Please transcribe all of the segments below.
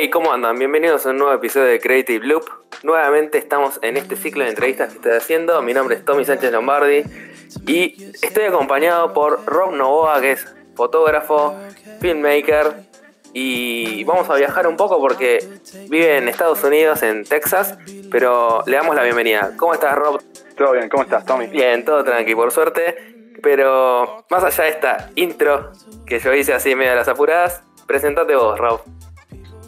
Hey, ¿cómo andan? Bienvenidos a un nuevo episodio de Creative Loop. Nuevamente estamos en este ciclo de entrevistas que estoy haciendo. Mi nombre es Tommy Sánchez Lombardi y estoy acompañado por Rob Novoa, que es fotógrafo, filmmaker y vamos a viajar un poco porque vive en Estados Unidos, en Texas, pero le damos la bienvenida. ¿Cómo estás, Rob? Todo bien, ¿cómo estás, Tommy? Bien, todo tranqui, por suerte. Pero más allá de esta intro que yo hice así medio a las apuradas, presentate vos, Rob.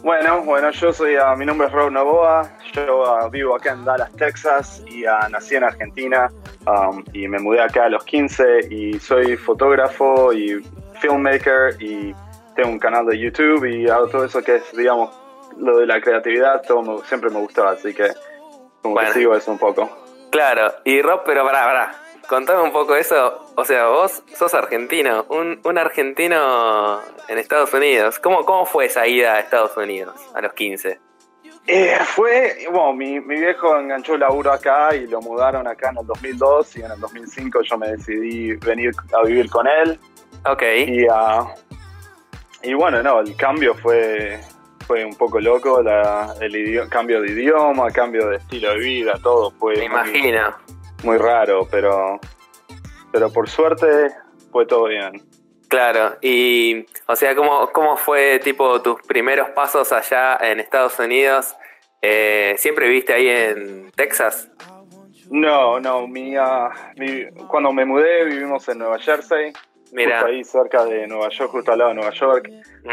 Bueno, bueno, yo soy, ah, mi nombre es Rob Novoa, yo ah, vivo acá en Dallas, Texas y ah, nací en Argentina um, y me mudé acá a los 15 y soy fotógrafo y filmmaker y tengo un canal de YouTube y hago todo eso que es, digamos, lo de la creatividad, todo siempre me gustó, así que como que sigo eso un poco. Claro, y Rob, pero pará, pará, contame un poco eso. O sea, vos sos argentino, un, un argentino en Estados Unidos. ¿Cómo, ¿Cómo fue esa ida a Estados Unidos a los 15? Eh, fue, bueno, mi, mi, viejo enganchó el laburo acá y lo mudaron acá en el 2002 y en el 2005 yo me decidí venir a vivir con él. Ok. Y, uh, y bueno, no, el cambio fue, fue un poco loco, la, el cambio de idioma, cambio de estilo de vida, todo fue... Me imagino muy raro, pero, pero por suerte fue todo bien. Claro, y o sea, ¿cómo, cómo fue tipo tus primeros pasos allá en Estados Unidos? Eh, ¿Siempre viviste ahí en Texas? No, no, mi, cuando me mudé vivimos en Nueva Jersey, Mira. ahí cerca de Nueva York, justo al lado de Nueva York,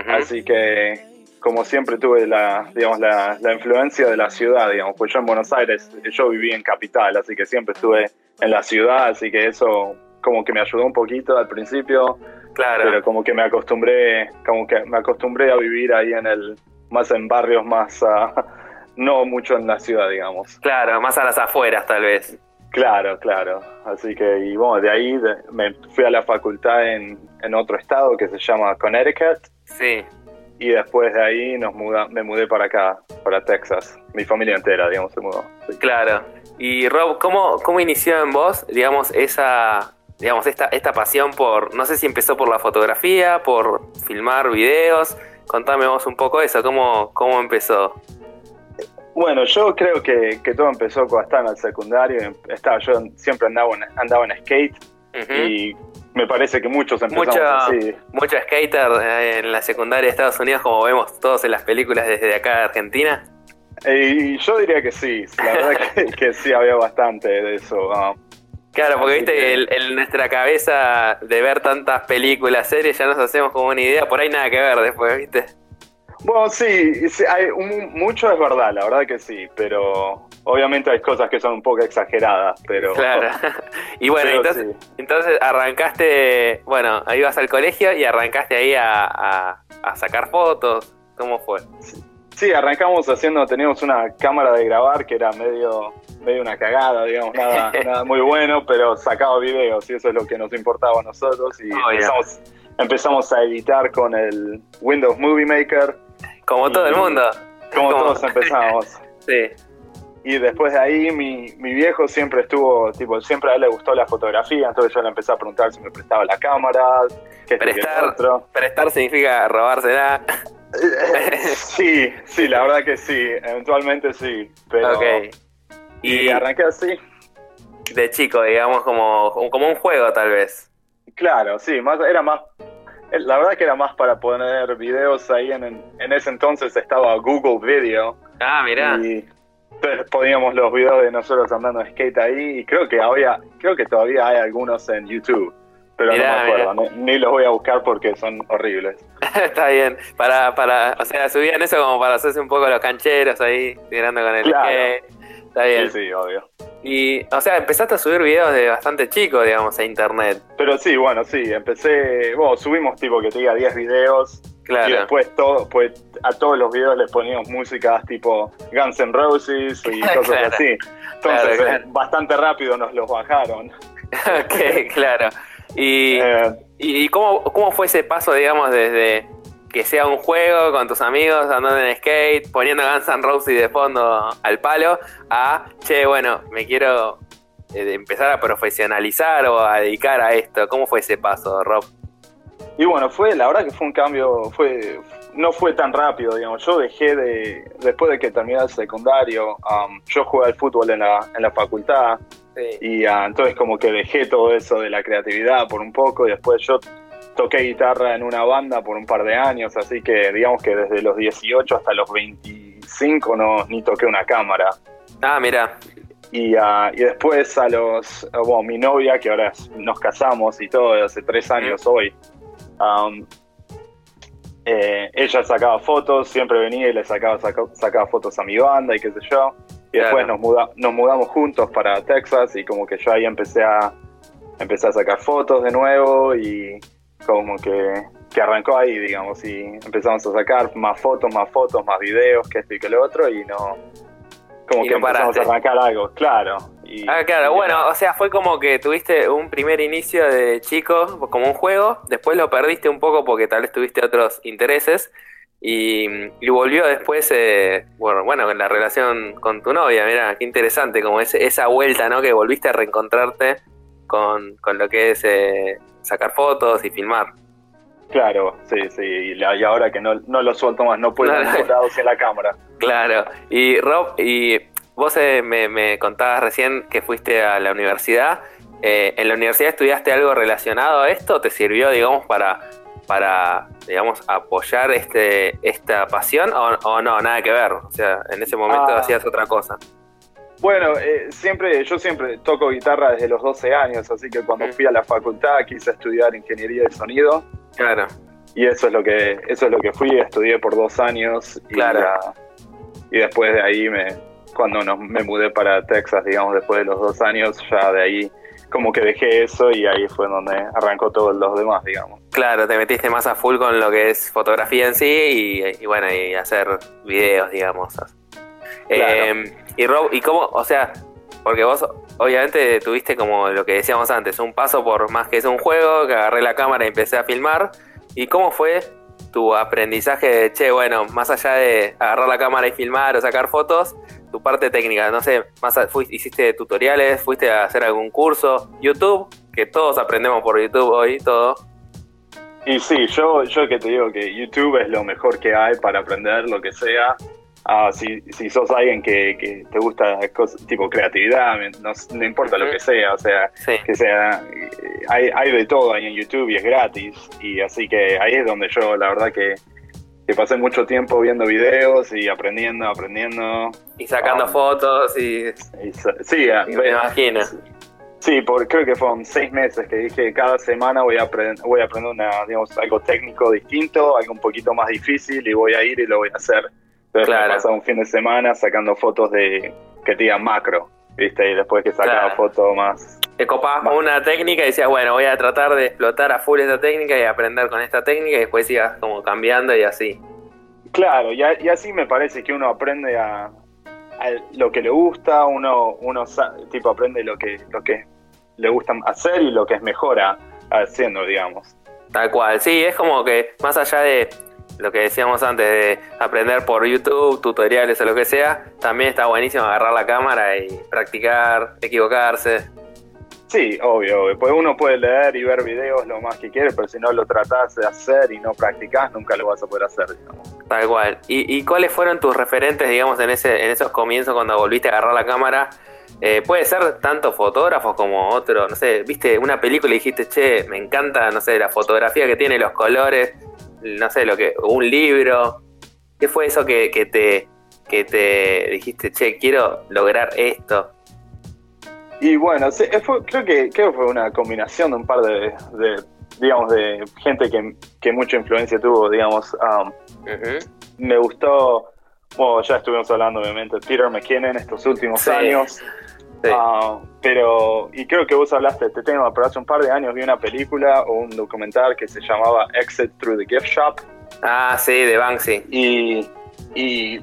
así que como siempre tuve la, digamos, la, influencia de la ciudad, digamos, pues yo en Buenos Aires, yo viví en capital, así que siempre estuve en la ciudad, así que eso como que me ayudó un poquito al principio, claro. pero como que me acostumbré, como que me acostumbré a vivir ahí en el, más en barrios más, uh, no mucho en la ciudad, digamos. Claro, más a las afueras tal vez. Claro, claro. Así que, y bueno, de ahí me fui a la facultad en, en otro estado que se llama Connecticut. Sí y después de ahí nos muda, me mudé para acá, para Texas. Mi familia entera, digamos, se mudó. Claro. Y Rob, ¿cómo, ¿cómo inició en vos, digamos, esa, digamos, esta, esta pasión por, no sé si empezó por la fotografía, por filmar videos? Contame vos un poco eso, ¿cómo, cómo empezó? Bueno, yo creo que, que todo empezó cuando estaba en el secundario. Estaba, yo siempre andaba en, andaba en skate y me parece que muchos empezamos así. Mucho skater eh, en la secundaria de Estados Unidos, como vemos todos en las películas desde acá de Argentina. Y yo diría que sí, la verdad que, sí había bastante de eso. Claro, porque viste, en nuestra cabeza de ver tantas películas, series, ya nos hacemos como una idea, por ahí nada que ver después, ¿viste? Bueno, sí, hay mucho es verdad, la verdad que sí, pero obviamente hay cosas que son un poco exageradas, pero... Claro. y bueno, entonces, arrancaste, bueno, ahí vas al colegio y arrancaste ahí a, sacar fotos, ¿cómo fue? Sí, arrancamos haciendo, teníamos una cámara de grabar que era medio, medio una cagada, digamos, nada, nada muy bueno, pero sacaba videos y eso es lo que nos importaba a nosotros y empezamos, empezamos a editar con el Windows Movie Maker como todo el mundo. Como, todos empezamos. sí. Y después de ahí mi, mi, viejo siempre estuvo, tipo, siempre a él le gustó la fotografía, entonces yo le empecé a preguntar si me prestaba la cámara, qué prestar, prestar significa robársela. sí, sí, la verdad que sí, eventualmente sí, pero okay. y, arranqué así. De chico, digamos, como, como un juego tal vez. Claro, sí, más, era más la verdad que era más para poner videos ahí en, en ese entonces estaba Google Video. Ah, mira. Y poníamos los videos de nosotros andando en skate ahí y creo que había, creo que todavía hay algunos en YouTube. Pero no me acuerdo, ni los voy a buscar porque son horribles. Está bien, para, para, o sea, subían eso como para hacerse un poco los cancheros ahí, tirando con el skate. Está bien. Sí, sí, obvio. Y, o sea, empezaste a subir videos de bastante chico, digamos, a internet. Pero sí, bueno, sí, empecé, bueno, subimos tipo que te diga 10 videos. Claro. Y después todo, pues a todos los videos les poníamos músicas tipo Guns N' Roses y cosas así. Entonces, eh, bastante rápido nos los bajaron. ok, claro. Y, eh. y cómo, cómo fue ese paso, digamos, desde que sea un juego con tus amigos andando en skate, poniendo Guns N' Roses de fondo al palo, a, che, bueno, me quiero eh, empezar a profesionalizar o a dedicar a esto. ¿Cómo fue ese paso, Rob? Y bueno, fue, la verdad que fue un cambio, fue no fue tan rápido, digamos. Yo dejé de, después de que terminé el secundario, um, yo jugué al fútbol en la, en la facultad y uh, entonces como que dejé todo eso de la creatividad por un poco y después yo toqué guitarra en una banda por un par de años, así que digamos que desde los 18 hasta los 25 no ni toqué una cámara. Ah, mira. Y, uh, y después a los, bueno, mi novia, que ahora nos casamos y todo, hace tres años hoy, um, eh, ella sacaba fotos, siempre venía y le sacaba, sacaba, fotos a mi banda y qué sé yo. Y después nos, muda, nos mudamos juntos para Texas y como que yo ahí empecé a, empecé a sacar fotos de nuevo y como que, que arrancó ahí, digamos, y empezamos a sacar más fotos, más fotos, más videos, que esto y que lo otro y no, como que empezamos a arrancar algo, claro. Ah, claro, bueno, o sea, fue como que tuviste un primer inicio de chico, como un juego, después lo perdiste un poco porque tal vez tuviste otros intereses, y, volvió después, eh, bueno, bueno, en la relación con tu novia, mira, qué interesante, como esa vuelta, ¿no? Que volviste a reencontrarte con, con lo que es eh, sacar fotos y filmar. Claro, sí, sí, y, ahora que no, no lo suelto más, no puedo estar en la cámara. Claro, y Rob, y vos eh, me, me, contabas recién que fuiste a la universidad. Eh, ¿En la universidad estudiaste algo relacionado a esto? ¿Te sirvió, digamos, para, para digamos, apoyar este, esta pasión o, no? Nada que ver. O sea, en ese momento ah. hacías otra cosa. Bueno, eh, siempre, yo siempre toco guitarra desde los 12 años, así que cuando fui a la facultad quise estudiar ingeniería de sonido. Claro. Y eso es lo que, eso es lo que fui, estudié por dos años y, claro. y después de ahí me, cuando nos, me mudé para Texas, digamos, después de los dos años, ya de ahí como que dejé eso y ahí fue donde arrancó todos los demás, digamos. Claro, te metiste más a full con lo que es fotografía en sí y, bueno, y hacer videos, digamos. Eh, y Rob, ¿y cómo, o sea, porque vos obviamente tuviste como lo que decíamos antes, un paso por más que es un juego, que agarré la cámara y empecé a filmar. ¿Y cómo fue tu aprendizaje de, che, bueno, más allá de agarrar la cámara y filmar o sacar fotos, tu parte técnica, no sé, más fuiste, hiciste tutoriales, fuiste a hacer algún curso, YouTube, que todos aprendemos por YouTube hoy, todo. Y sí, yo, yo que te digo que YouTube es lo mejor que hay para aprender lo que sea. Ah, si, si sos alguien que, que te gusta cosas, tipo creatividad, no, importa lo que sea, o sea, que sea, hay, hay de todo ahí en YouTube y es gratis, y así que ahí es donde yo, la verdad que, que pasé mucho tiempo viendo videos y aprendiendo, aprendiendo. Y sacando ah, fotos y... sí, ah, me imagino. Sí, por, creo que fueron seis meses que dije cada semana voy a aprender, voy a aprender una, digamos, algo técnico distinto, algo un poquito más difícil y voy a ir y lo voy a hacer. Entonces claro. un fin de semana sacando fotos de que te digan macro, ¿viste? Y después que sacaba fotos más... Te copabas con una técnica y decías, bueno, voy a tratar de explotar a full esta técnica y aprender con esta técnica y después sigas como cambiando y así. Claro, y, así me parece que uno aprende a, lo que le gusta, uno, uno tipo aprende lo que, lo que le gusta hacer y lo que es mejor haciendo, digamos. Tal cual, sí, es como que más allá de lo que decíamos antes de aprender por YouTube, tutoriales o lo que sea, también está buenísimo agarrar la cámara y practicar, equivocarse. Sí, obvio, Pues uno puede leer y ver videos lo más que quiere, pero si no lo tratás de hacer y no practicás, nunca lo vas a poder hacer, digamos. Tal cual. ¿Y, y cuáles fueron tus referentes, digamos, en, ese, en esos comienzos cuando volviste a agarrar la cámara? Eh, puede ser tanto fotógrafos como otro, no sé, viste una película y dijiste, che, me encanta, no sé, la fotografía que tiene, los colores, no sé, lo que, un libro. ¿Qué fue eso que, que te que te dijiste, che, quiero lograr esto? Y bueno, creo que creo que fue una combinación de un par de, digamos, de gente que, que, mucha influencia tuvo, digamos. Um, me gustó, bueno, ya estuvimos hablando obviamente de Peter McKinnon estos últimos años. Ah, pero, y creo que vos hablaste de este tema, pero hace un par de años vi una película o un documental que se llamaba Exit Through the Gift Shop. Ah, sí, de Banksy. Y, y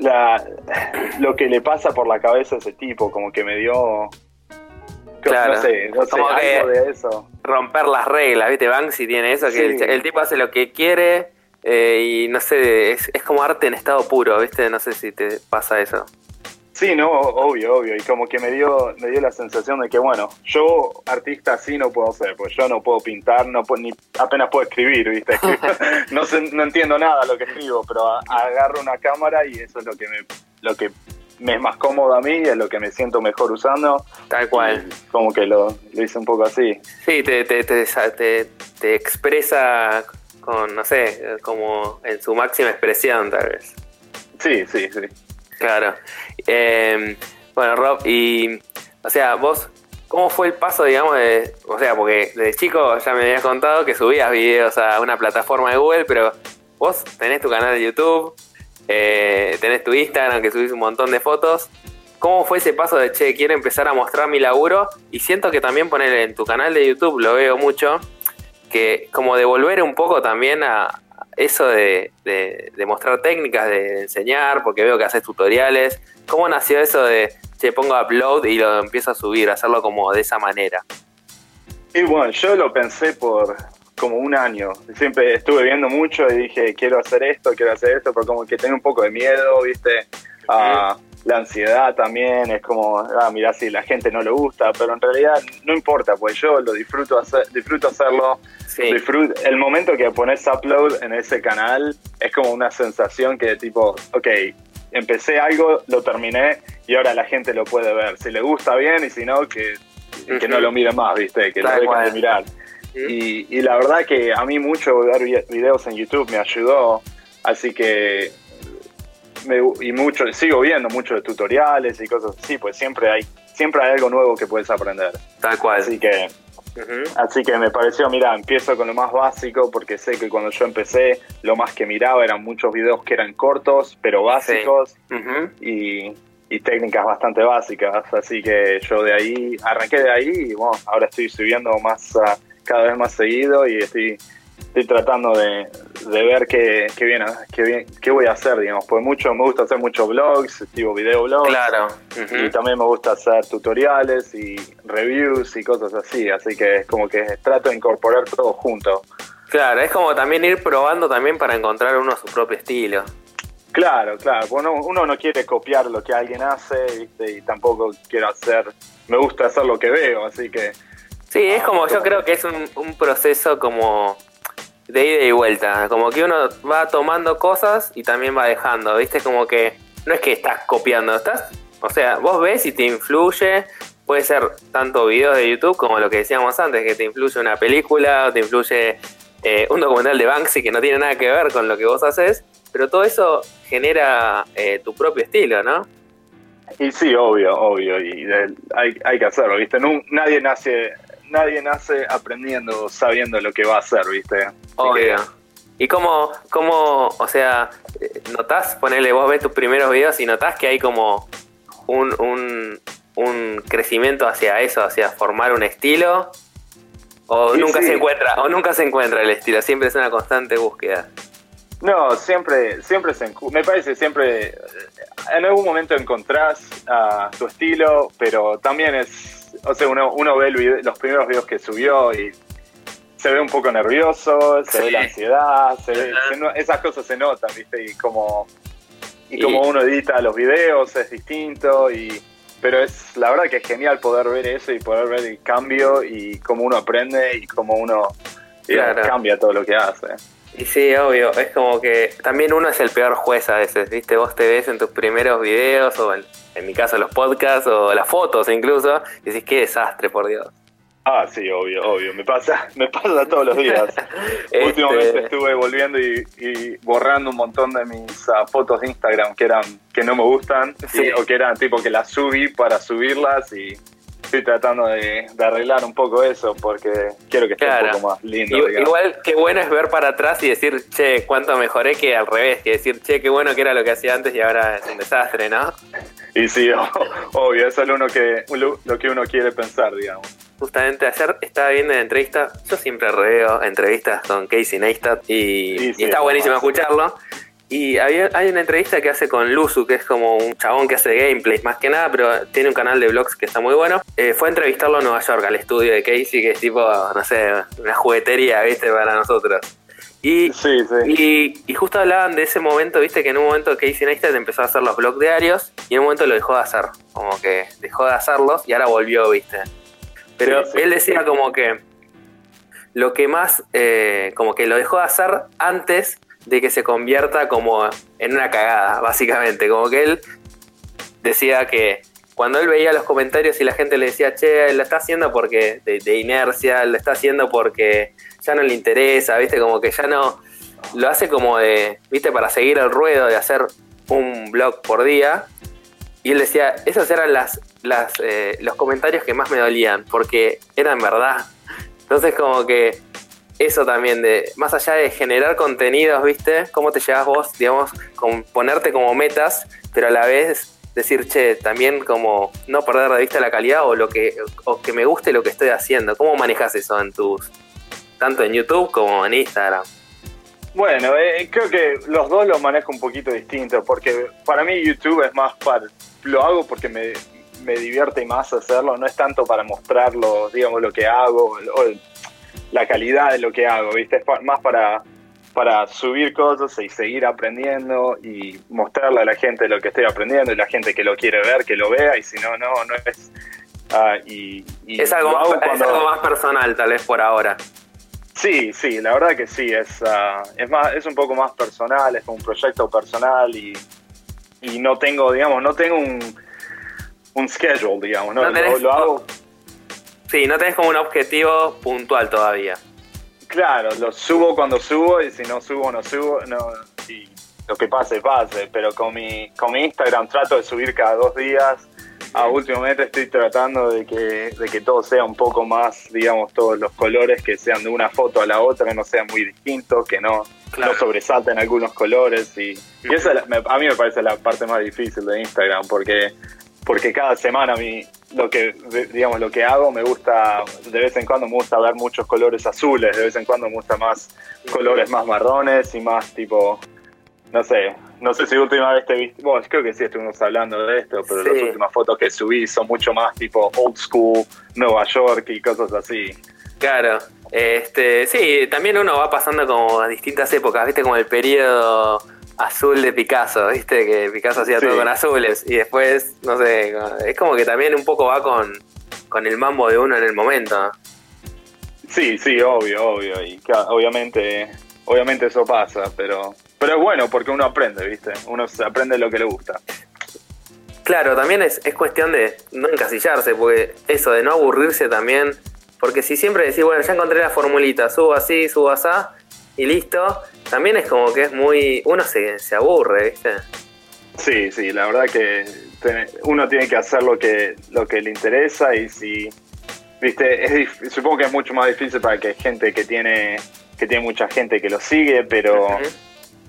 la, lo que le pasa por la cabeza a ese tipo, como que me dio... Claro. No sé, no sé, algo de eso. Romper las reglas, ¿viste? Banksy tiene eso, que el, tipo hace lo que quiere eh, y no sé, es, es como arte en estado puro, ¿viste? No sé si te pasa eso. Sí, no, obvio, obvio. Y como que me dio, me dio la sensación de que, bueno, yo artista así no puedo ser, pues yo no puedo pintar, no puedo, ni apenas puedo escribir, ¿viste? no, sé, no entiendo nada lo que escribo, pero agarro una cámara y eso es lo que me, lo que me es más cómodo a mí, es lo que me siento mejor usando. Tal cual. como que lo, lo, hice un poco así. Sí, te, te, te, te expresa con, no sé, como en su máxima expresión, tal vez. Sí, sí, sí. Claro. Eh, bueno, Rob, y, o sea, vos, ¿cómo fue el paso, digamos, de, o sea, porque de chico ya me habías contado que subías videos a una plataforma de Google, pero vos tenés tu canal de YouTube, eh, tenés tu Instagram que subís un montón de fotos. ¿Cómo fue ese paso de, che, quiero empezar a mostrar mi laburo? Y siento que también poner en tu canal de YouTube, lo veo mucho, que como devolver un poco también a, eso de, mostrar técnicas, de enseñar, porque veo que haces tutoriales. ¿Cómo nació eso de, che, pongo upload y lo empiezo a subir, hacerlo como de esa manera? Y bueno, yo lo pensé por como un año. Siempre estuve viendo mucho y dije, quiero hacer esto, quiero hacer esto, pero como que tengo un poco de miedo, ¿viste? a la ansiedad también, es como, ah, mira, si la gente no le gusta, pero en realidad no importa, pues yo lo disfruto, hacer, disfruto hacerlo. Disfruto, el momento que pones upload en ese canal es como una sensación que tipo, ok, empecé algo, lo terminé y ahora la gente lo puede ver. Si le gusta bien y si no, que, que no lo mire más, ¿viste? Que lo dejen de mirar. Y, y la verdad que a mí mucho ver videos en YouTube me ayudó, así que y mucho, sigo viendo muchos tutoriales y cosas así, pues siempre hay, siempre hay algo nuevo que puedes aprender. Tal cual. Así que, así que me pareció, mira, empiezo con lo más básico porque sé que cuando yo empecé, lo más que miraba eran muchos videos que eran cortos, pero básicos y, técnicas bastante básicas. Así que yo de ahí, arranqué de ahí y bueno, ahora estoy subiendo más, cada vez más seguido y estoy estoy tratando de, ver qué, qué, bien, qué, bien, qué voy a hacer, digamos. Pues mucho, me gusta hacer muchos blogs, tipo videoblogs. Claro. Y también me gusta hacer tutoriales y reviews y cosas así. Así que es como que trato de incorporar todo junto. Claro, es como también ir probando también para encontrar uno su propio estilo. Claro, claro. Uno, uno no quiere copiar lo que alguien hace ¿viste? y tampoco quiero hacer. Me gusta hacer lo que veo, así que. Sí, es como yo creo que es un, proceso como de ida y vuelta. Como que uno va tomando cosas y también va dejando, ¿viste? Como que no es que estás copiando, estás. O sea, vos ves y te influye. Puede ser tanto videos de YouTube como lo que decíamos antes, que te influye una película o te influye eh, un documental de Banksy que no tiene nada que ver con lo que vos haces. Pero todo eso genera eh, tu propio estilo, ¿no? Y sí, obvio, obvio. Y hay, hay que hacerlo, ¿viste? nadie nace nadie nace aprendiendo, sabiendo lo que va a hacer, ¿viste? Obvio. ¿Y cómo, cómo, o sea, notás, ponele, vos ves tus primeros videos y notás que hay como un, un, un crecimiento hacia eso, hacia formar un estilo? ¿O nunca se encuentra, o nunca se encuentra el estilo? Siempre es una constante búsqueda. No, siempre, siempre se, me parece siempre, en algún momento encontrás uh, tu estilo, pero también es o sea, uno, uno ve los primeros videos que subió y se ve un poco nervioso, se ve la ansiedad, esas cosas se notan, ¿viste? Y como, y, como uno edita los videos es distinto, y, pero es la verdad que es genial poder ver eso y poder ver el cambio y cómo uno aprende y cómo uno cambia todo lo que hace. Y sí, obvio, es como que también uno es el peor juez a veces, ¿viste? Vos te ves en tus primeros videos o en, mi caso los podcasts o las fotos incluso y decís, qué desastre, por Dios. Ah, sí, obvio, obvio. Me pasa, me pasa todos los días. Este Últimamente estuve volviendo y, borrando un montón de mis ah, fotos de Instagram que eran que no me gustan o que eran tipo que las subí para subirlas y estoy tratando de, arreglar un poco eso porque quiero que esté un poco más lindo. igual, qué bueno es ver para atrás y decir, che, cuánto mejoré que al revés, que decir, che, qué bueno que era lo que hacía antes y ahora es un desastre, ¿no? Y sí, obvio, eso es lo, uno que, lo que uno quiere pensar, digamos. Justamente ayer estaba viendo la entrevista, yo siempre reveo entrevistas con Casey Neistat y, y está buenísimo escucharlo. Y había, hay una entrevista que hace con Luzu, que es como un chabón que hace gameplays más que nada, pero tiene un canal de vlogs que está muy bueno. Eh, fue a entrevistarlo a Nueva York, al estudio de Casey, que es tipo, no sé, una juguetería, ¿viste? Para nosotros. Y, sí, sí. Y, justo hablaban de ese momento, viste, que en un momento Casey Neistat empezó a hacer los vlogs diarios y en un momento lo dejó de hacer, como que dejó de hacerlos y ahora volvió, viste. Pero él decía como que lo que más, eh, como que lo dejó de hacer antes de que se convierta como en una cagada, básicamente. Como que él decía que cuando él veía los comentarios y la gente le decía, che, lo está haciendo porque de, inercia, lo está haciendo porque ya no le interesa, viste, como que ya no, lo hace como de, viste, para seguir el ruedo de hacer un blog por día. Y él decía, esos eran las, eh, los comentarios que más me dolían, porque eran verdad. Entonces como que eso también de, más allá de generar contenidos, ¿viste? ¿Cómo te llevas vos, digamos, con ponerte como metas, pero a la vez decir, che, también como no perder de vista la calidad o lo que, o que me guste lo que estoy haciendo? ¿Cómo manejas eso en tus, tanto en YouTube como en Instagram? Bueno, eh, creo que los dos los manejo un poquito distinto, porque para mí YouTube es más para, lo hago porque me, me divierte más hacerlo, no es tanto para mostrarlo, digamos, lo que hago, o la calidad de lo que hago, ¿viste? Es más para, para subir cosas y seguir aprendiendo y mostrarle a la gente lo que estoy aprendiendo y la gente que lo quiere ver, que lo vea y si no, no, no es... Ah, y, es, algo más, algo más personal tal vez por ahora. Sí, sí, la verdad que sí, es, uh, es, más, es un poco más personal, es un proyecto personal y, y no tengo, digamos, no tengo un, un schedule, digamos, ¿no? lo, hago Sí, no tenés como un objetivo puntual todavía. Claro, lo subo cuando subo y si no subo, no subo. No, y lo que pase, pase. Pero con mi, con mi Instagram trato de subir cada dos días. A últimamente estoy tratando de que, de que todo sea un poco más, digamos, todos los colores que sean de una foto a la otra, que no sean muy distintos, que no, no sobresalten algunos colores. Y, y eso a mí me parece la parte más difícil de Instagram, porque porque cada semana mi, lo que digamos lo que hago me gusta de vez en cuando me gusta ver muchos colores azules de vez en cuando me gusta más colores más marrones y más tipo no sé no sé si última vez te viste bueno creo que sí estuvimos hablando de esto pero las últimas fotos que subí son mucho más tipo old school Nueva York y cosas así. Claro este sí también uno va pasando como a distintas épocas viste como el periodo azul de Picasso, ¿viste? Que Picasso hacía todo con azules. Y después, no sé, es como que también un poco va con, con el mambo de uno en el momento. Sí, sí, obvio, obvio. Y obviamente, obviamente eso pasa, pero, pero es bueno porque uno aprende, ¿viste? Uno aprende lo que le gusta. Claro, también es, es cuestión de no encasillarse, porque eso, de no aburrirse también. Porque si siempre decís, bueno, ya encontré la formulita, subo así, subo así, y listo, también es como que es muy. Uno se, se aburre, ¿viste? Sí, sí, la verdad que uno tiene que hacer lo que, lo que le interesa y si. Viste, es, supongo que es mucho más difícil para que gente que tiene que tiene mucha gente que lo sigue, pero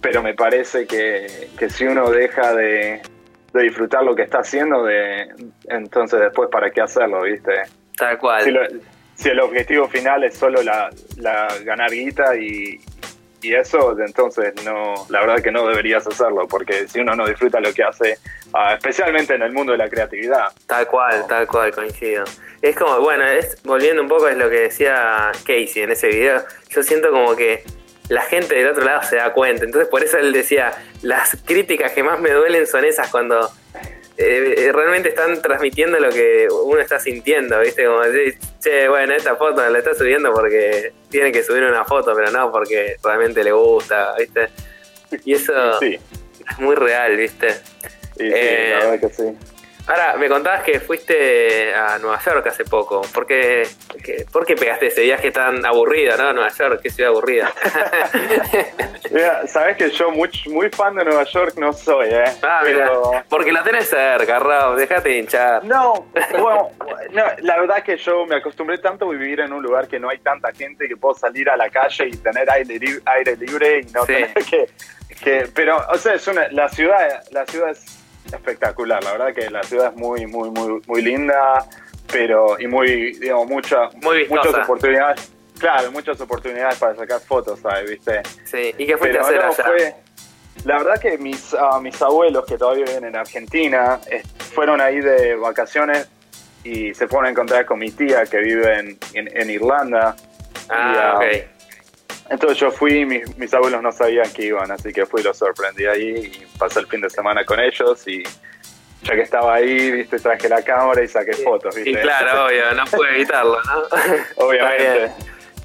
pero me parece que, que si uno deja de, de, disfrutar lo que está haciendo, de entonces después para qué hacerlo, ¿viste? Tal cual. Si, si el objetivo final es solo la, la ganar guita y, y eso entonces no la verdad que no deberías hacerlo porque si uno no disfruta lo que hace ah, especialmente en el mundo de la creatividad. Tal cual tal cual coincido. Es como bueno es volviendo un poco es lo que decía Casey en ese video yo siento como que la gente del otro lado se da cuenta. Entonces por eso él decía las críticas que más me duelen son esas cuando eh, eh, realmente están transmitiendo lo que uno está sintiendo, ¿viste? Como decir, che, bueno, esta foto la está subiendo porque tiene que subir una foto, pero no porque realmente le gusta, ¿viste? Y eso es muy real, ¿viste? Sí, sí, la eh, verdad que sí. Ahora, me contabas que fuiste a Nueva York hace poco. ¿Por qué, ¿por qué pegaste ese viaje tan aburrido, no? Nueva York, qué ciudad aburrida. mira, sabes que yo muy, muy fan de Nueva York no soy, ¿eh? Ah, mira, porque la tenés cerca, Raúl, dejate de hinchar. No, bueno, no, la verdad que yo me acostumbré tanto a vivir en un lugar que no hay tanta gente que puedo salir a la calle y tener aire, aire libre y no tener que, que... Pero, o sea, es una, la ciudad, la ciudad es espectacular. La verdad que la ciudad es muy, muy, muy, muy linda, pero y muy, digamos, mucha, muchas oportunidades. Claro, muchas oportunidades para sacar fotos, ¿sabes? ¿Viste? Sí, ¿y qué fuiste a hacer allá? la verdad que mis, uh, mis abuelos que todavía viven en Argentina fueron ahí de vacaciones y se fueron a encontrar con mi tía que vive en, en, Irlanda. Ah, y, entonces yo fui, mis, mis abuelos no sabían que iban, así que fui, los sorprendí ahí y pasé el fin de semana con ellos y, ya que estaba ahí, viste, traje la cámara y saqué fotos, viste. Y claro, obvio, no pude evitarlo, ¿no? Obviamente.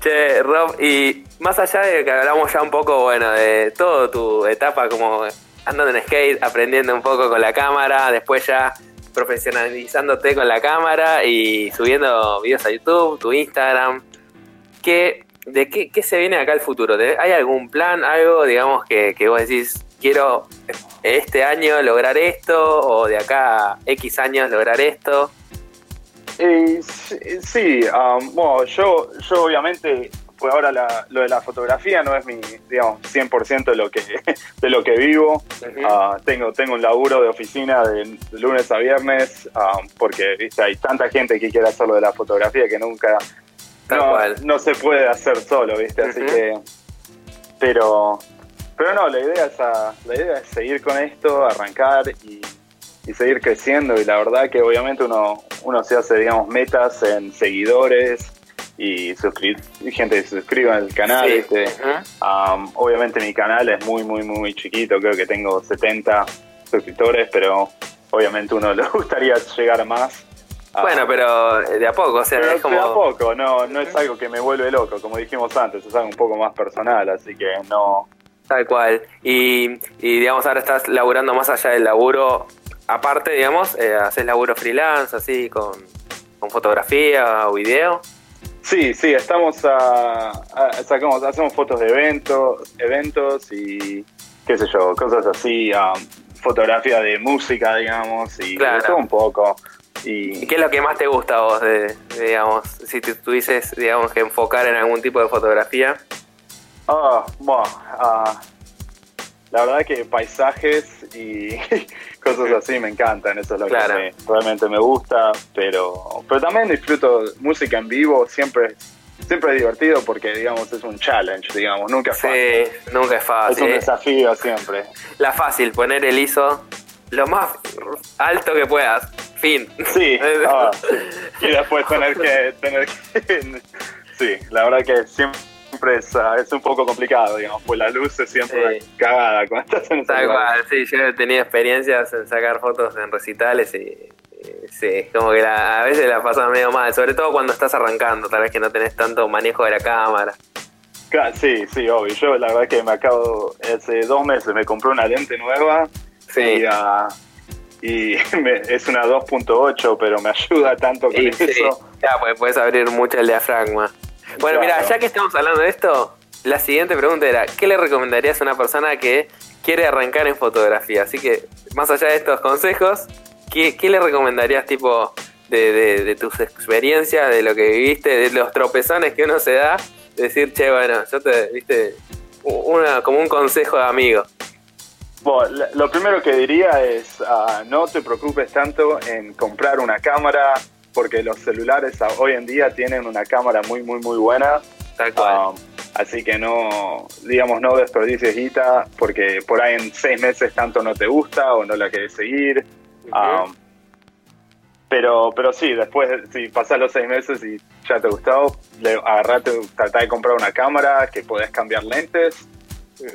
Che, Rob, y más allá de que hablamos ya un poco, bueno, de toda tu etapa como andando en skate, aprendiendo un poco con la cámara, después ya profesionalizándote con la cámara y subiendo videos a YouTube, tu Instagram. ¿Qué, ¿De qué, qué se viene acá el futuro? ¿Hay algún plan, algo, digamos, que, que vos decís, quiero este año lograr esto o de acá a X años lograr esto? Eh, sí, um, bueno, yo, yo obviamente, pues ahora lo de la fotografía no es mi, digamos, 100% de lo que, de lo que vivo. Ah, tengo, tengo un laburo de oficina de, lunes a viernes, um, porque ¿viste? hay tanta gente que quiere hacer lo de la fotografía que nunca, no, se puede hacer solo, ¿viste? Así que, pero, pero no, la idea es, la idea es seguir con esto, arrancar y y seguir creciendo y la verdad que obviamente uno, uno se hace, digamos, metas en seguidores y gente que se suscriba al canal. Este. obviamente mi canal es muy, muy, muy chiquito, creo que tengo 70 suscriptores, pero obviamente uno le gustaría llegar a más. Bueno, pero de a poco, o sea, es como... De a poco, no, no es algo que me vuelve loco, como dijimos antes, es algo un poco más personal, así que no... Tal cual. Y, y digamos, ahora estás laburando más allá del laburo, aparte, digamos, eh, haces laburo freelance, así, con, fotografía o video. Sí, sí, estamos a, sacamos, hacemos fotos de eventos, eventos y qué sé yo, cosas así, fotografía de música, digamos, y todo un poco. Y, qué es lo que más te gusta a vos, de, digamos, si te tuvieses, digamos, que enfocar en algún tipo de fotografía? Ah, bueno, ah, la verdad que paisajes y cosas así me encantan, eso es lo que realmente me gusta, pero, pero también disfruto música en vivo, siempre siempre es divertido porque digamos es un challenge, digamos, nunca es fácil. Sí, nunca es fácil. Es un desafío siempre. La fácil, poner el ISO lo más alto que puedas. Fin. Sí, ah, y después tener que tener que Sí, la verdad que siempre es, un poco complicado, digamos, pues la luz es siempre cagada cuando estás en Tal cual, sí, yo he tenido experiencias en sacar fotos en recitales y, sí, como que a veces la pasas medio mal, sobre todo cuando estás arrancando, tal vez que no tenés tanto manejo de la cámara. Sí, sí, obvio. Yo la verdad que me acabo, hace dos meses me compré una lente nueva sí. y, ah, es una 2.8, pero me ayuda tanto con eso. Ya, pues puedes abrir mucho el diafragma. Bueno, mira, ya que estamos hablando de esto, la siguiente pregunta era, ¿qué le recomendarías a una persona que quiere arrancar en fotografía? Así que, más allá de estos consejos, ¿qué, le recomendarías tipo de, tus experiencias, de lo que viviste, de los tropezones que uno se da? Decir, che, bueno, yo te, viste, una, como un consejo de amigo. Bueno, lo primero que diría es, uh, no te preocupes tanto en comprar una cámara porque los celulares hoy en día tienen una cámara muy, muy, muy buena. Um, así que no, digamos, no desperdicies guita porque por ahí en seis meses tanto no te gusta o no la quieres seguir. Um, pero, pero sí, después, si pasas los seis meses y ya te gustó, le, agarrate, tratá de comprar una cámara que puedes cambiar lentes.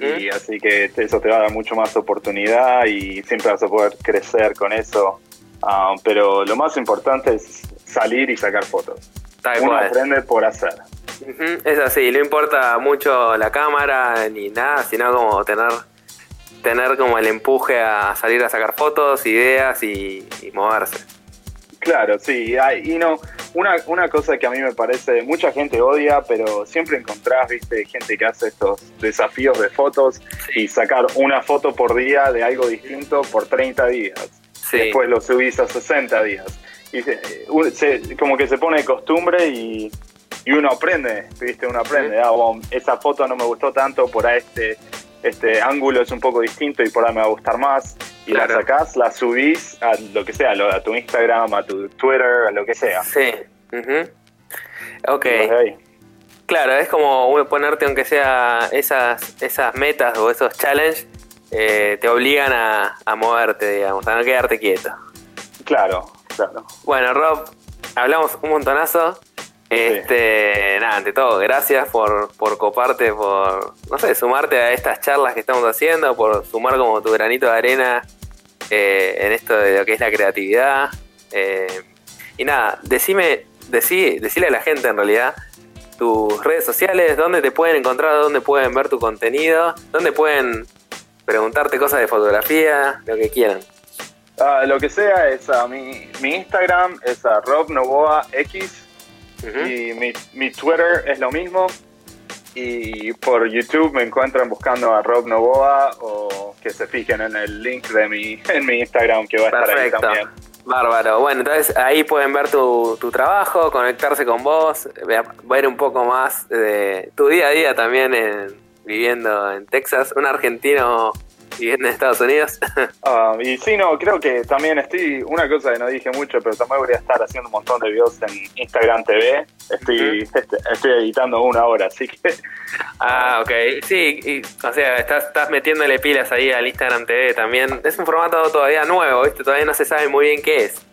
Y así que eso te va a dar mucho más oportunidad y siempre vas a poder crecer con eso. Um, pero lo más importante es salir y sacar fotos. Uno aprende por hacer. Es así, no importa mucho la cámara ni nada, sino como tener tener como el empuje a salir a sacar fotos, ideas y, moverse. Claro, sí, y no, una, una cosa que a mí me parece, mucha gente odia, pero siempre encontrás, viste, gente que hace estos desafíos de fotos y sacar una foto por día de algo distinto por 30 días. Después lo subís a 60 días y se, como que se pone de costumbre y, uno aprende, ¿viste? Uno aprende. Ah, esa foto no me gustó tanto, por ahí este, este ángulo es un poco distinto y por ahí me va a gustar más. Y la sacás, la subís a lo que sea, a tu Instagram, a tu Twitter, a lo que sea. Sí. Ok. Claro, es como ponerte, aunque sea esas, esas metas o esos challenges, eh, te obligan a, a moverte, digamos, a no quedarte quieto. Claro, bueno, Rob, hablamos un montonazo. Este, nada, ante todo, gracias por, por coparte, por, no sé, sumarte a estas charlas que estamos haciendo, por sumar como tu granito de arena eh, en esto de lo que es la creatividad. Eh, y nada, decime, decí, decile a la gente en realidad tus redes sociales, dónde te pueden encontrar, dónde pueden ver tu contenido, dónde pueden preguntarte cosas de fotografía, lo que quieran. Ah, lo que sea es a mi, mi Instagram es a Rob Y mi, mi Twitter es lo mismo y por YouTube me encuentran buscando a Rob Novoa o que se fijen en el link de mi, en mi Instagram que va a estar ahí también. Bárbaro. Bueno, entonces ahí pueden ver tu, tu trabajo, conectarse con vos, ver un poco más de tu día a día también en, viviendo en Texas. Un argentino viviendo en Estados Unidos. Ah, y sí, no, creo que también estoy, una cosa que no dije mucho, pero también voy a estar haciendo un montón de videos en Instagram TV. Estoy, este, estoy editando una hora, así que... Ah, ok. Sí, y, o sea, estás, estás metiéndole pilas ahí al Instagram TV también. Es un formato todavía nuevo, ¿viste? Todavía no se sabe muy bien qué es.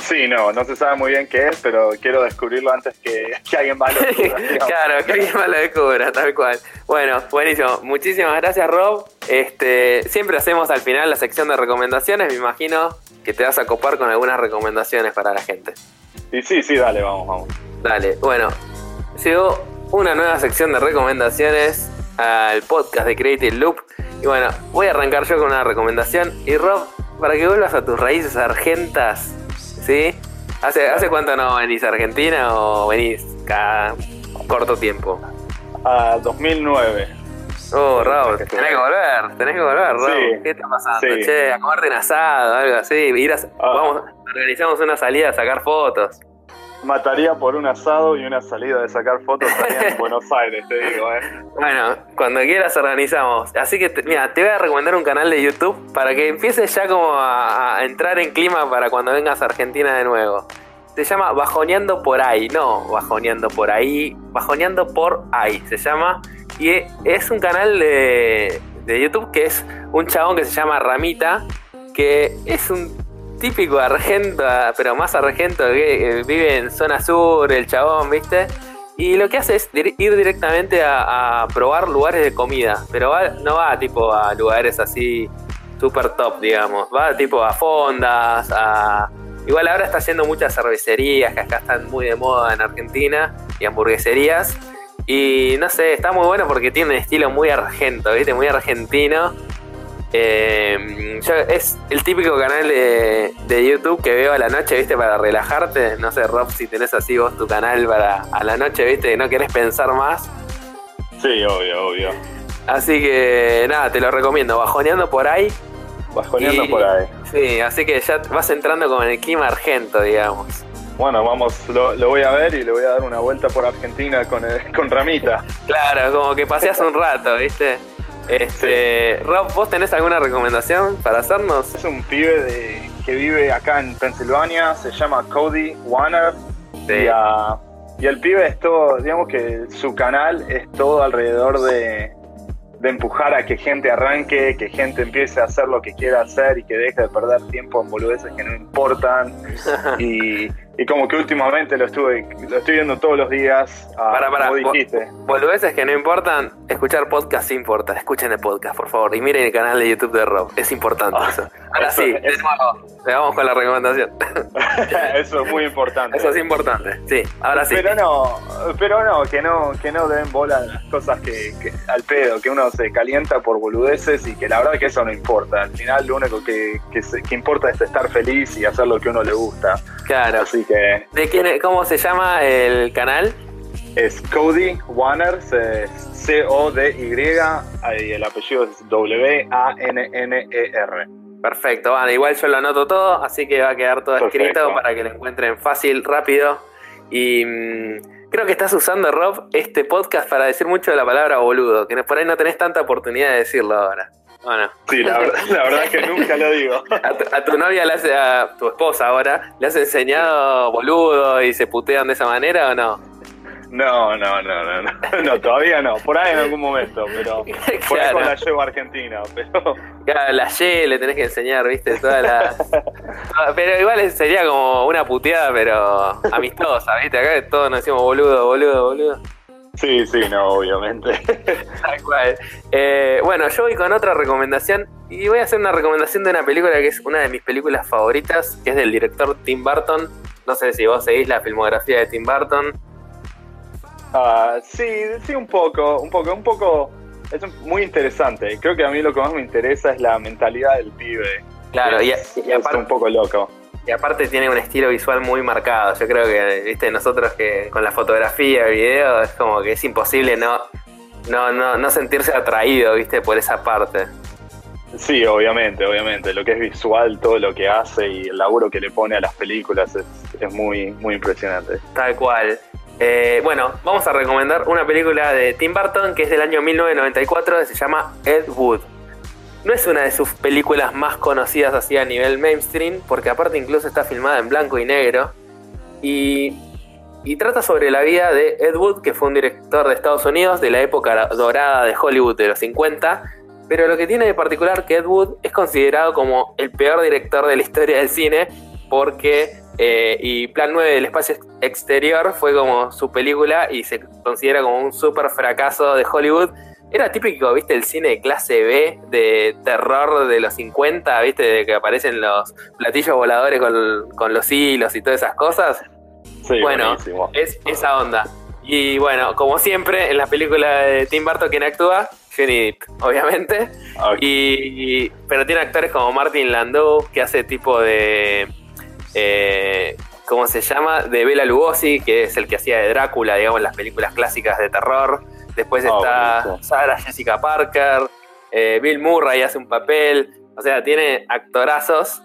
Sí, no, no se sabe muy bien qué es, pero quiero descubrirlo antes que, que alguien más lo descubra. claro, que alguien más lo descubra, tal cual. Bueno, buenísimo. Muchísimas gracias, Rob. Este, siempre hacemos al final la sección de recomendaciones. Me imagino que te vas a copar con algunas recomendaciones para la gente. Y sí, sí, dale, vamos, vamos. Dale, bueno, llegó una nueva sección de recomendaciones al podcast de Creative Loop. Y bueno, voy a arrancar yo con una recomendación. Y Rob, para que vuelvas a tus raíces argentas, ¿sí? ¿Hace, ¿Hace cuánto no venís a Argentina o venís cada corto tiempo? A 2009. Oh, Rob, tenés que volver, tenés que volver. Sí, ¿Qué está pasando? sí. Che, a comerte un asado, algo así. Ir a- Ah. vamos, organizamos una salida a sacar fotos. Mataría por un asado y una salida de sacar fotos allá en Buenos Aires, te digo, ¿eh? Bueno, cuando quieras organizamos. Así que, mira, te voy a recomendar un canal de YouTube para que empieces ya como a, a entrar en clima para cuando vengas a Argentina de nuevo. Se llama Bajoneando por ahí, no Bajoneando por ahí, Bajoneando por ahí se llama. Y es un canal de, de YouTube que es un chabón que se llama Ramita, que es un típico argento, pero más argento, que vive en zona sur, el chabón, ¿viste? Y lo que hace es ir directamente a, a probar lugares de comida, pero va- no va tipo a lugares así super top, digamos. Va tipo a fondas, a... Igual ahora está haciendo muchas cervecerías que acá están muy de moda en Argentina y hamburgueserías. Y no sé, está muy bueno porque tiene un estilo muy argento, ¿viste? Muy argentino. Eh, yo- es el típico canal de, de YouTube que veo a la noche, ¿viste? Para relajarte. No sé, Rob, si tenés así vos tu canal para a la noche, ¿viste? Que no querés pensar más. Sí, obvio, obvio. Así que nada, te lo recomiendo. Bajoneando por ahí. Bajoneando Y- por ahí. Sí, así que ya vas entrando como en el clima argento, digamos. Bueno, vamos, lo, lo voy a ver y le voy a dar una vuelta por Argentina con, el- con Ramita. Claro, como que paseas un rato, ¿viste? Este, Rob, ¿vos tenés alguna recomendación para hacernos? Es un pibe de, que vive acá en Pensilvania, se llama Cody Warner. Sí. Y, ah, y el pibe es todo, digamos que su canal es todo alrededor de, de empujar a que gente arranque, que gente empiece a hacer lo que quiera hacer y que deje de perder tiempo en boludeces que no importan. y, y como que últimamente lo estuve lo estoy viendo todos los días, ah, como vos- dijiste. Boludeces que no importan, escuchar podcast importa. Escuchen el podcast, por favor. Y miren el canal de YouTube de Rob. Es importante Ah, eso. Ahora eso sí, es- de nuevo, le vamos con la recomendación. Eso es muy importante. Eso es importante. Sí, ahora sí. Pero no, pero no, que no, que no den bola a las cosas que, que- al pedo, que uno se calienta por boludeces y que la verdad que eso no importa. Al final lo único que, que, se- que importa es estar feliz y hacer lo que uno le gusta. Claro. Así que ¿De quién, ¿Cómo se llama el canal? es Cody Warner, se- C-O-D-Y, y el apellido es W-A-N-N-E-R. Perfecto, bueno, igual yo lo anoto todo, así que va a quedar todo Perfecto. escrito para que lo encuentren fácil, rápido. Y mm, creo que estás usando, Rob, este podcast para decir mucho de la palabra boludo, que por ahí no tenés tanta oportunidad de decirlo ahora. Bueno, Sí, la verdad, la verdad es que nunca lo digo. a tu, a tu novia, le hace, a tu esposa ahora, ¿le has enseñado boludo y se putean de esa manera o no? No, no, no, no, no, no, todavía no. Por ahí en algún momento, pero por ahí la llevo a Argentina, pero Claro, la Y le tenés que enseñar, viste, toda la... toda- Pero igual sería como una puteada, pero amistosa, viste, acá todos nos decimos boludo, boludo, boludo. Sí, sí, no, obviamente. Tal cual. Eh, bueno, yo voy con otra recomendación y voy a hacer una recomendación de una película que es una de mis películas favoritas, que es del director Tim Burton. No sé si vos seguís la filmografía de Tim Burton. Ah, sí, sí, un poco, un poco, un poco. Es muy interesante. Creo que a mí lo que más me interesa es la mentalidad del pibe. Claro, y, aparte, un poco loco. Y aparte tiene un estilo visual muy marcado. Yo creo que, viste, nosotros que con la fotografía, el video, es como que es imposible no, no, no, no sentirse atraído, viste, por esa parte. Sí, obviamente, obviamente. Lo que es visual, todo lo que hace y el laburo que le pone a las películas es, es muy, muy impresionante. Tal cual. Eh, bueno, vamos a recomendar una película de Tim Burton que es del año 1994, que se llama Ed Wood. No es una de sus películas más conocidas así a nivel mainstream, porque aparte incluso está filmada en blanco y negro. Y, y trata sobre la vida de Ed Wood, que fue un director de Estados Unidos de la época dorada de Hollywood de los 50. Pero lo que tiene de particular que Ed Wood es considerado como el peor director de la historia del cine, porque eh, y Plan 9 del espacio exterior fue como su película y se considera como un super fracaso de Hollywood. Era típico, viste, el cine de clase B de terror de los 50, viste, de que aparecen los platillos voladores con, los hilos y todas esas cosas. Sí, bueno, es esa onda. Y bueno, como siempre, en la película de Tim Burton, quien actúa, Johnny Depp, obviamente. Y, pero tiene actores como Martin Landau, que hace tipo de eh, ¿cómo se llama? De Bela Lugosi, que es el que hacía de Drácula, digamos, las películas clásicas de terror. Después ah, está Sarah Jessica Parker, eh, Bill Murray hace un papel, o sea, tiene actorazos.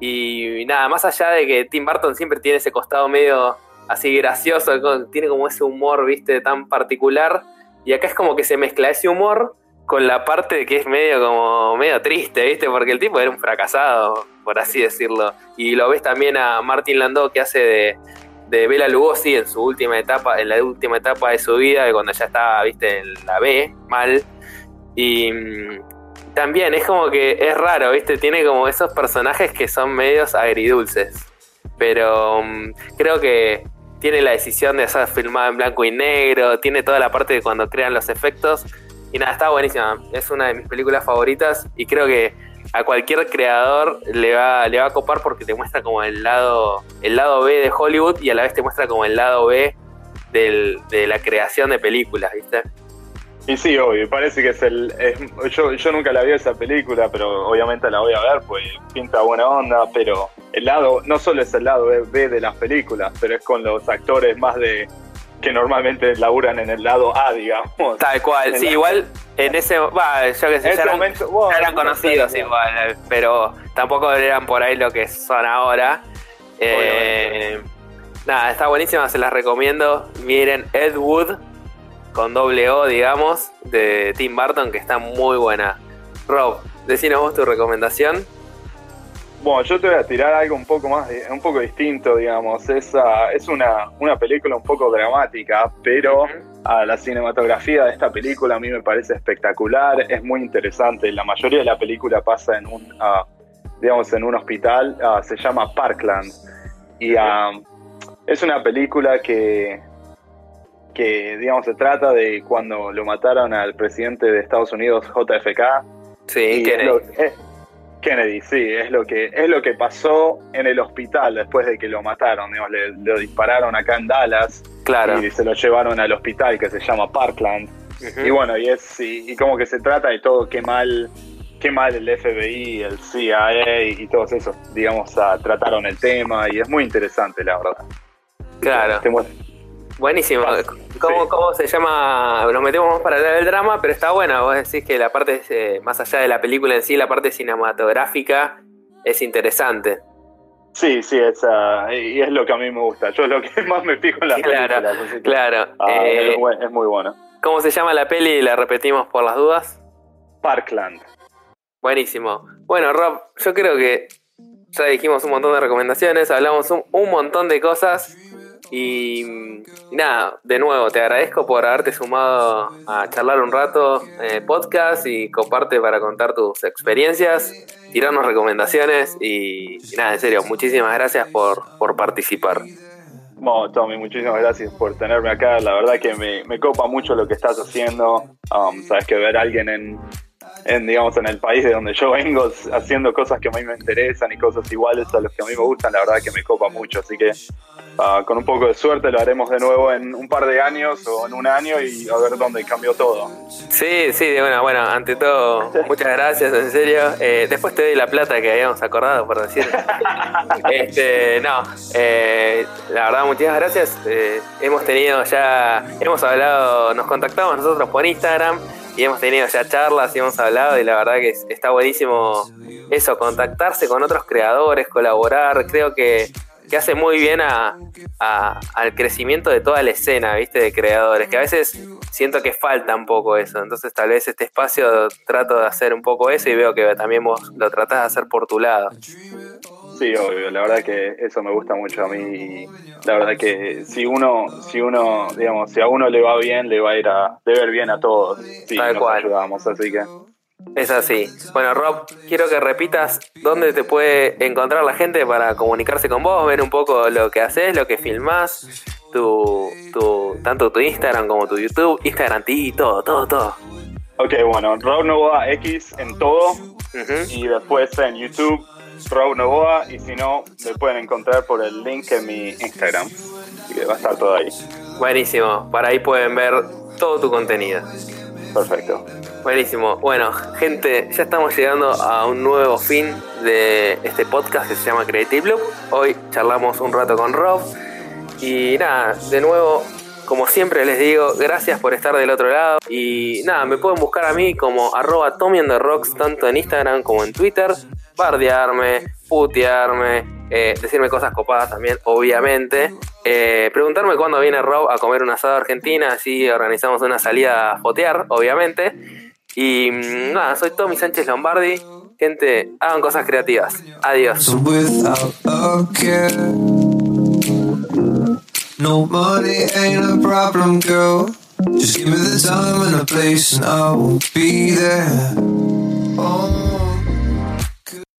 Y nada, más allá de que Tim Burton siempre tiene ese costado medio así gracioso, tiene como ese humor, viste, tan particular. Y acá es como que se mezcla ese humor con la parte que es medio como medio triste, ¿viste? Porque el tipo era un fracasado, por así decirlo. Y lo ves también a Martin Landau que hace de, de Bela Lugosi en su última etapa, en la última etapa de su vida, cuando ya estaba, ¿viste? En la B, mal. Y mm, también es como que es raro, ¿viste? Tiene como esos personajes que son medios agridulces. Pero mm, creo que tiene la decisión de ser filmada en blanco y negro, tiene toda la parte de cuando crean los efectos y nada, está buenísima. Es una de mis películas favoritas y creo que a cualquier creador le va, le va a copar porque te muestra como el lado, el lado B de Hollywood y a la vez te muestra como el lado B de la creación de películas, ¿viste? Y sí, obvio, parece que es el... yo, yo nunca la vi esa película, pero obviamente la voy a ver, pues pinta buena onda, pero el lado, no solo es el lado B de las películas, pero es con los actores más de, que normalmente laburan en el lado A, digamos. Tal cual, sí, igual en ese, va, yo que sé, ya eran, conocidos igual, pero tampoco eran por ahí lo que son ahora. Eh, nada, está buenísima, se las recomiendo. Miren Ed Wood, con doble O, digamos, de Tim Burton, que está muy buena. Rob, decinos vos tu recomendación. Bueno, yo te voy a tirar algo un poco más, un poco distinto, digamos. Es, es una, una película un poco dramática, pero la cinematografía de esta película a mí me parece espectacular, es muy interesante. La mayoría de la película pasa en un, digamos, en un hospital, se llama Parkland. Y es una película que, que, digamos, se trata de cuando lo mataron al presidente de Estados Unidos, JFK. Sí, que Kennedy, sí, es lo que es lo que pasó en el hospital después de que lo mataron, le, lo dispararon acá en Dallas, claro. y se lo llevaron al hospital que se llama Parkland. Y bueno, y es y, como que se trata de todo qué mal qué mal el FBI, el CIA y todos esos, digamos, trataron el tema y es muy interesante, la verdad. Claro. Buenísimo. ¿Cómo, se llama? Nos metemos más para hablar del drama, pero está bueno. Vos decís que la parte, eh, más allá de la película en sí, la parte cinematográfica es interesante. Sí, sí, es, y es lo que a mí me gusta. Yo es lo que más me fijo en la claro, Claro, ah, eh, es, muy bueno. ¿Cómo se llama la peli? La repetimos por las dudas. Parkland. Buenísimo. Bueno, Rob, yo creo que ya dijimos un montón de recomendaciones, hablamos un montón de cosas. Y, nada, de nuevo, te agradezco por haberte sumado a charlar un rato el podcast y comparte para contar tus experiencias, tirarnos recomendaciones y, nada, en serio, muchísimas gracias por, por participar. Bueno, Tommy, muchísimas gracias por tenerme acá. La verdad que me, me copa mucho lo que estás haciendo. Um, sabes que ver a alguien en, en, digamos, en el país de donde yo vengo haciendo cosas que a mí me interesan y cosas iguales a los que a mí me gustan, la verdad que me copa mucho. Así que uh, con un poco de suerte lo haremos de nuevo en un par de años o en un año y a ver dónde cambió todo. Sí, sí, bueno, bueno, ante todo, muchas gracias, en serio. Eh, después te doy la plata que habíamos acordado, por decir. este, no, eh, la verdad, muchas gracias. Eh, hemos tenido ya, hemos hablado, nos contactamos nosotros por Instagram y hemos tenido ya charlas y hemos hablado y la verdad que está buenísimo eso, contactarse con otros creadores, colaborar, creo que, que hace muy bien a, al crecimiento de toda la escena, ¿viste? De creadores, que a veces siento que falta un poco eso, entonces tal vez este espacio trato de hacer un poco eso y veo que también vos lo tratás de hacer por tu lado. Sí, obvio, la verdad que eso me gusta mucho a mí. La verdad que si uno, si uno, digamos, si a uno le va bien, le va a ir a ver bien a todos. Sí, Tal nos cual. ayudamos, así que. Es así. Bueno, Rob, quiero que repitas dónde te puede encontrar la gente para comunicarse con vos, ver un poco lo que haces, lo que filmás, tu, tu, tanto tu Instagram como tu YouTube, Instagram TV, todo, todo, todo. Ok, bueno, Rob Novoa X en todo y después en YouTube Rob Novoa y si no, me pueden encontrar por el link en mi Instagram. Así que va a estar todo ahí. Buenísimo. Para ahí pueden ver todo tu contenido. Perfecto. Buenísimo. Bueno, gente, ya estamos llegando a un nuevo fin de este podcast que se llama Creative Loop. Hoy charlamos un rato con Rob. Y nada, de nuevo, como siempre les digo, gracias por estar del otro lado. Y nada, me pueden buscar a mí como arroba Tommy on the Rocks, tanto en Instagram como en Twitter. Bardearme, putearme, eh, decirme cosas copadas también, obviamente. Eh, preguntarme cuándo viene Rob a comer un asado a Argentina, así organizamos una salida a fotear, obviamente. Y mm, nada, soy Tommy Sánchez Lombardi. Gente, hagan cosas creativas. Adiós. No money ain't a problem, girl. Just give me the time and the place, and I will be there. Oh.